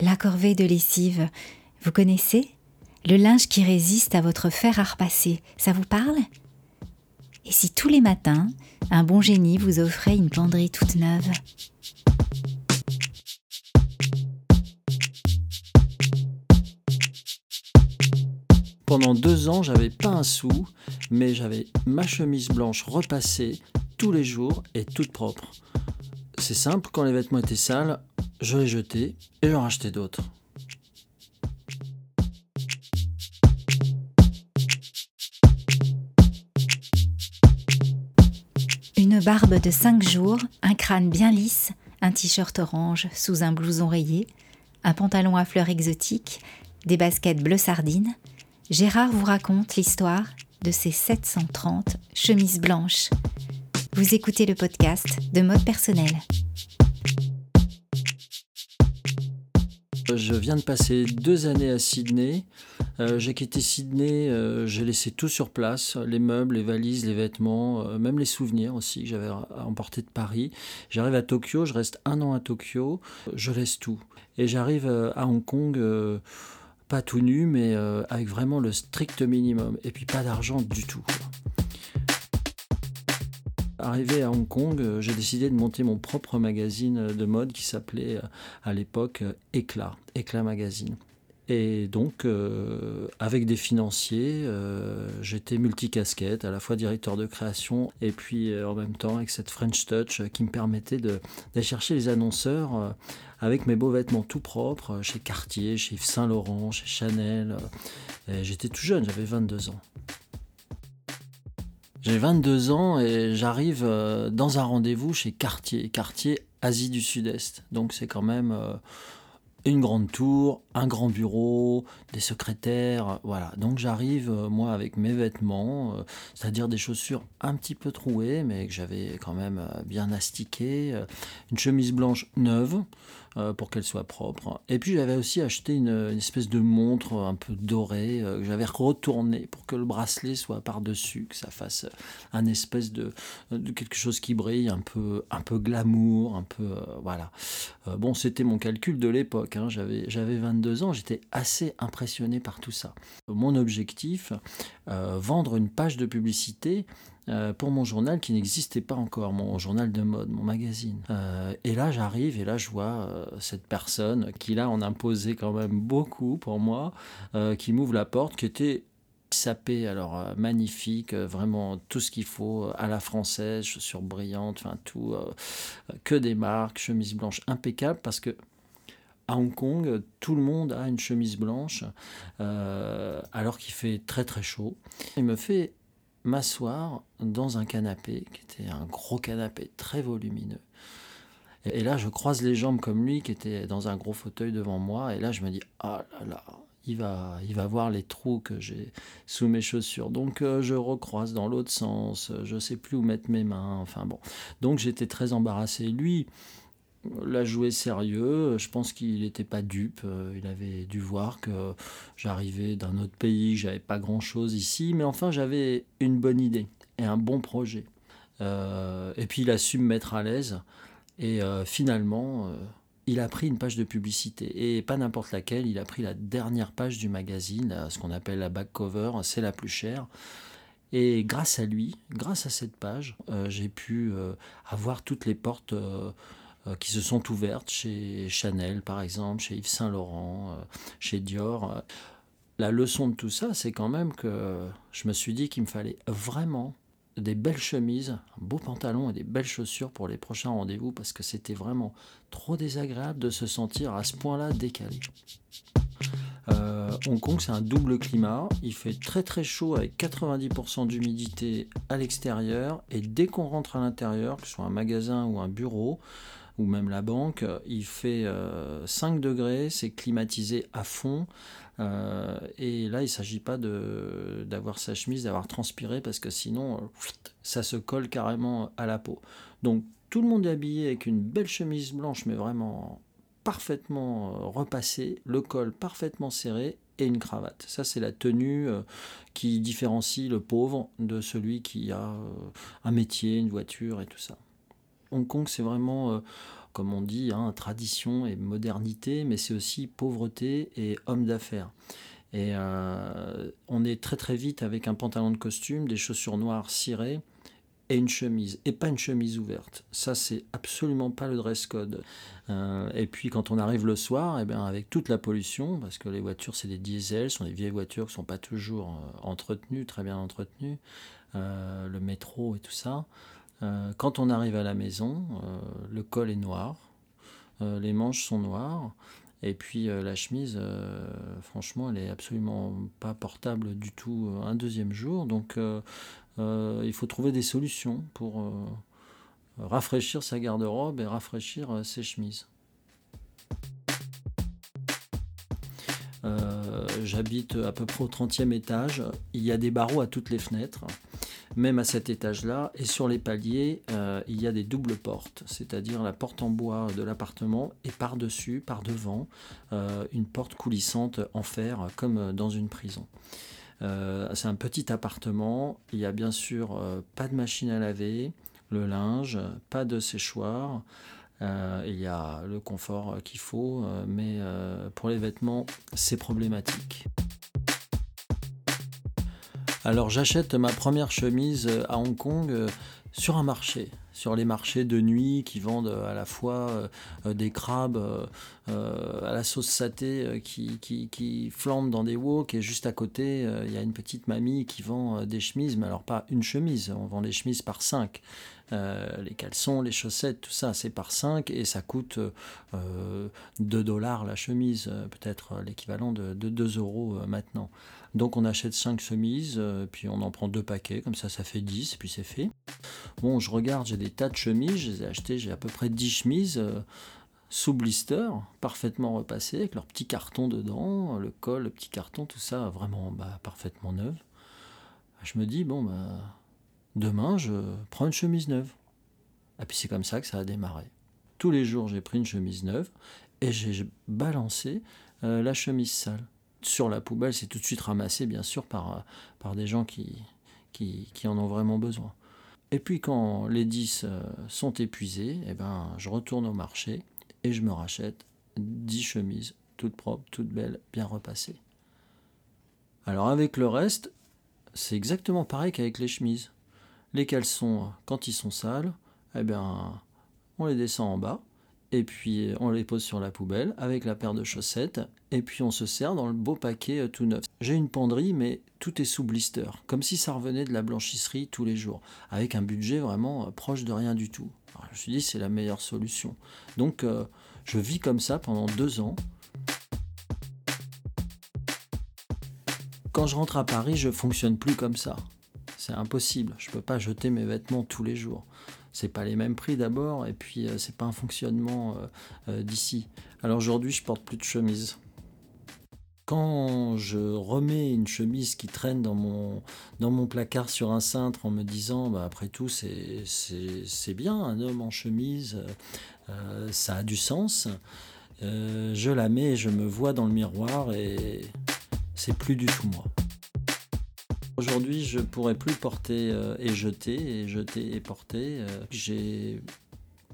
La corvée de lessive, vous connaissez? Le linge qui résiste à votre fer à repasser, ça vous parle? Et si tous les matins, un bon génie vous offrait une penderie toute neuve? Pendant deux ans, j'avais pas un sou, mais j'avais ma chemise blanche repassée tous les jours et toute propre. C'est simple, quand les vêtements étaient sales, je les jetais et j'en rachetais d'autres. Une barbe de cinq jours, un crâne bien lisse, un t-shirt orange sous un blouson rayé, un pantalon à fleurs exotiques, des baskets bleu sardine, Gérard vous raconte l'histoire de ses 730 chemises blanches. Vous écoutez le podcast de mode personnel. Je viens de passer deux années à Sydney. Euh, j'ai quitté Sydney, euh, j'ai laissé tout sur place, les meubles, les valises, les vêtements, euh, même les souvenirs aussi que j'avais emportés de Paris. J'arrive à Tokyo, je reste un an à Tokyo, je laisse tout. Et j'arrive à Hong Kong pas tout nu, mais euh, avec vraiment le strict minimum. Et puis pas d'argent du tout. Arrivé à Hong Kong, euh, j'ai décidé de monter mon propre magazine de mode qui s'appelait euh, à l'époque Éclat, Éclat Magazine. Et donc, avec des financiers, j'étais multicasquette, à la fois directeur de création et puis en même temps avec cette French Touch qui me permettait d'aller chercher les annonceurs avec mes beaux vêtements tout propres chez Cartier, chez Yves Saint Laurent, chez Chanel. J'étais tout jeune, j'avais 22 ans. J'ai 22 ans et j'arrive dans un rendez-vous chez Cartier, Cartier Asie du Sud-Est. Donc c'est quand même une grande tour, un grand bureau, des secrétaires, voilà. Donc j'arrive, euh, moi, avec mes vêtements, euh, c'est-à-dire des chaussures un petit peu trouées, mais que j'avais quand même euh, bien astiquées, une chemise blanche neuve, pour qu'elle soit propre. Et puis j'avais aussi acheté une, espèce de montre un peu dorée, que j'avais retournée pour que le bracelet soit par-dessus, que ça fasse un espèce de, quelque chose qui brille, un peu, un peu glamour, un peu... voilà. bon, c'était mon calcul de l'époque, hein. j'avais, j'avais 22 ans, j'étais assez impressionné par tout ça. Mon objectif, euh, vendre une page de publicité euh, pour mon journal qui n'existait pas encore, mon journal de mode, mon magazine. Euh, et là, j'arrive et là, je vois cette personne qui, là, en imposait quand même beaucoup pour moi, qui m'ouvre la porte, qui était sapé, alors magnifique, vraiment tout ce qu'il faut à la française, chaussures brillantes, enfin tout, que des marques, chemise blanche impeccable, parce que à Hong Kong, tout le monde a une chemise blanche euh, alors qu'il fait très très chaud. Il me fait m'asseoir dans un canapé qui était un gros canapé très volumineux. Et, là, je croise les jambes comme lui qui était dans un gros fauteuil devant moi. Et là, je me dis, ah là là, il va, il va voir les trous que j'ai sous mes chaussures. Donc euh, je recroise dans l'autre sens, je sais plus où mettre mes mains, enfin bon. Donc j'étais très embarrassé. Lui, l'a joué sérieux. Je pense qu'il n'était pas dupe. Euh, il avait dû voir que j'arrivais d'un autre pays, j'avais pas grand chose ici, mais enfin j'avais une bonne idée et un bon projet. Euh, et puis il a su me mettre à l'aise. Et euh, finalement, il a pris une page de publicité. Et pas n'importe laquelle, il a pris la dernière page du magazine, ce qu'on appelle la back cover, c'est la plus chère. Et grâce à lui, grâce à cette page, j'ai pu avoir toutes les portes qui se sont ouvertes chez Chanel, par exemple, chez Yves Saint Laurent, euh, chez Dior. La leçon de tout ça, c'est quand même que je me suis dit qu'il me fallait vraiment des belles chemises, un beau pantalon et des belles chaussures pour les prochains rendez-vous parce que c'était vraiment trop désagréable de se sentir à ce point-là décalé. Euh, Hong Kong, c'est un double climat. Il fait très très chaud avec 90% d'humidité à l'extérieur et dès qu'on rentre à l'intérieur, que ce soit un magasin ou un bureau, ou même la banque, il fait 5 euh, degrés, c'est climatisé à fond. Euh, et là, il ne s'agit pas d'avoir sa chemise, d'avoir transpiré, parce que sinon, euh, ça se colle carrément à la peau. Donc, tout le monde est habillé avec une belle chemise blanche, mais vraiment parfaitement repassée, le col parfaitement serré et une cravate. Ça, c'est la tenue qui différencie le pauvre de celui qui a un métier, une voiture et tout ça. Hong Kong, c'est vraiment euh, comme on dit, hein, tradition et modernité, mais c'est aussi pauvreté et homme d'affaires. Et euh, on est très très vite avec un pantalon de costume, des chaussures noires cirées et une chemise, et pas une chemise ouverte. Ça, c'est absolument pas le dress code. Euh, et puis quand on arrive le soir, eh bien, avec toute la pollution, parce que les voitures, c'est des diesels, sont des vieilles voitures qui ne sont pas toujours entretenues, très bien entretenues, le métro et tout ça. Quand on arrive à la maison, le col est noir, les manches sont noires. Et puis euh, la chemise, euh, franchement, elle est absolument pas portable du tout euh, un deuxième jour. Donc il faut trouver des solutions pour rafraîchir sa garde-robe et rafraîchir ses chemises. J'habite à peu près au 30e étage. Il y a des barreaux à toutes les fenêtres même à cet étage-là. Et sur les paliers, euh, il y a des doubles portes, c'est-à-dire la porte en bois de l'appartement et par-dessus, par-devant, euh, une porte coulissante en fer, comme dans une prison. Euh, c'est un petit appartement, il n'y a bien sûr pas de machine à laver, le linge, pas de séchoir. Il y a le confort qu'il faut, mais pour les vêtements, c'est problématique. Alors j'achète ma première chemise euh, à Hong Kong euh, sur un marché, sur les marchés de nuit qui vendent euh, à la fois des crabes à la sauce saté qui, qui, flambent dans des woks et juste à côté il y a une petite mamie qui vend des chemises, mais alors pas une chemise, on vend les chemises par cinq. Les caleçons, les chaussettes, tout ça, c'est par 5 et ça coûte 2 dollars la chemise, peut-être l'équivalent de, de 2 euros maintenant. Donc on achète 5 chemises, euh, puis on en prend deux paquets, comme ça ça fait 10, puis c'est fait. Bon, je regarde, j'ai des tas de chemises, je les ai achetées, j'ai à peu près 10 chemises euh, sous blister, parfaitement repassées, avec leur petit carton dedans, le col, le petit carton, tout ça vraiment bah, parfaitement neuf. Je me dis, bon, bah, demain je prends une chemise neuve. Et puis c'est comme ça que ça a démarré. Tous les jours j'ai pris une chemise neuve et j'ai balancé euh, la chemise sale sur la poubelle, c'est tout de suite ramassé, bien sûr, par, euh, par des gens qui, qui, en ont vraiment besoin. Et puis quand les 10 euh, sont épuisés, eh ben, je retourne au marché et je me rachète 10 chemises, toutes propres, toutes belles, bien repassées. Alors avec le reste, c'est exactement pareil qu'avec les chemises. Les caleçons, quand ils sont sales, eh bien, on les descend en bas, et puis on les pose sur la poubelle avec la paire de chaussettes, et puis on se sert dans le beau paquet euh, tout neuf. J'ai une penderie, mais tout est sous blister, comme si ça revenait de la blanchisserie tous les jours, avec un budget vraiment euh, proche de rien du tout. je me suis dit, c'est la meilleure solution. Donc euh, je vis comme ça pendant deux ans. Quand je rentre à Paris, je fonctionne plus comme ça. C'est impossible. Je ne peux pas jeter mes vêtements tous les jours c'est pas les mêmes prix d'abord, et puis euh, c'est pas un fonctionnement euh, euh, d'ici. Alors aujourd'hui, je porte plus de chemise. Quand je remets une chemise qui traîne dans mon, dans mon placard sur un cintre en me disant, bah, après tout, c'est bien, un homme en chemise, ça a du sens, je la mets, je me vois dans le miroir et c'est plus du tout moi. Aujourd'hui, je pourrais plus porter euh, et jeter, et jeter et porter. Euh, j'ai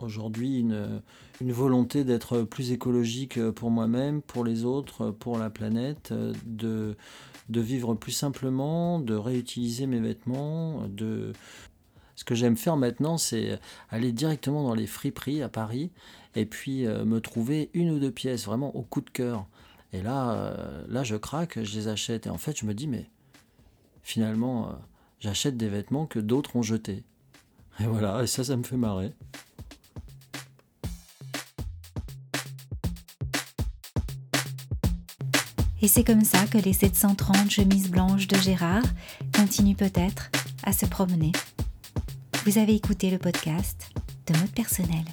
aujourd'hui une, volonté d'être plus écologique pour moi-même, pour les autres, pour la planète, de, vivre plus simplement, de réutiliser mes vêtements, de... Ce que j'aime faire maintenant, c'est aller directement dans les friperies à Paris et puis euh, me trouver une ou deux pièces vraiment au coup de cœur. Et là, là, je craque, je les achète. Et en fait, je me dis, mais finalement, euh, j'achète des vêtements que d'autres ont jetés. Et voilà, et ça, ça me fait marrer. Et c'est comme ça que les 730 chemises blanches de Gérard continuent peut-être à se promener. Vous avez écouté le podcast de mode personnel.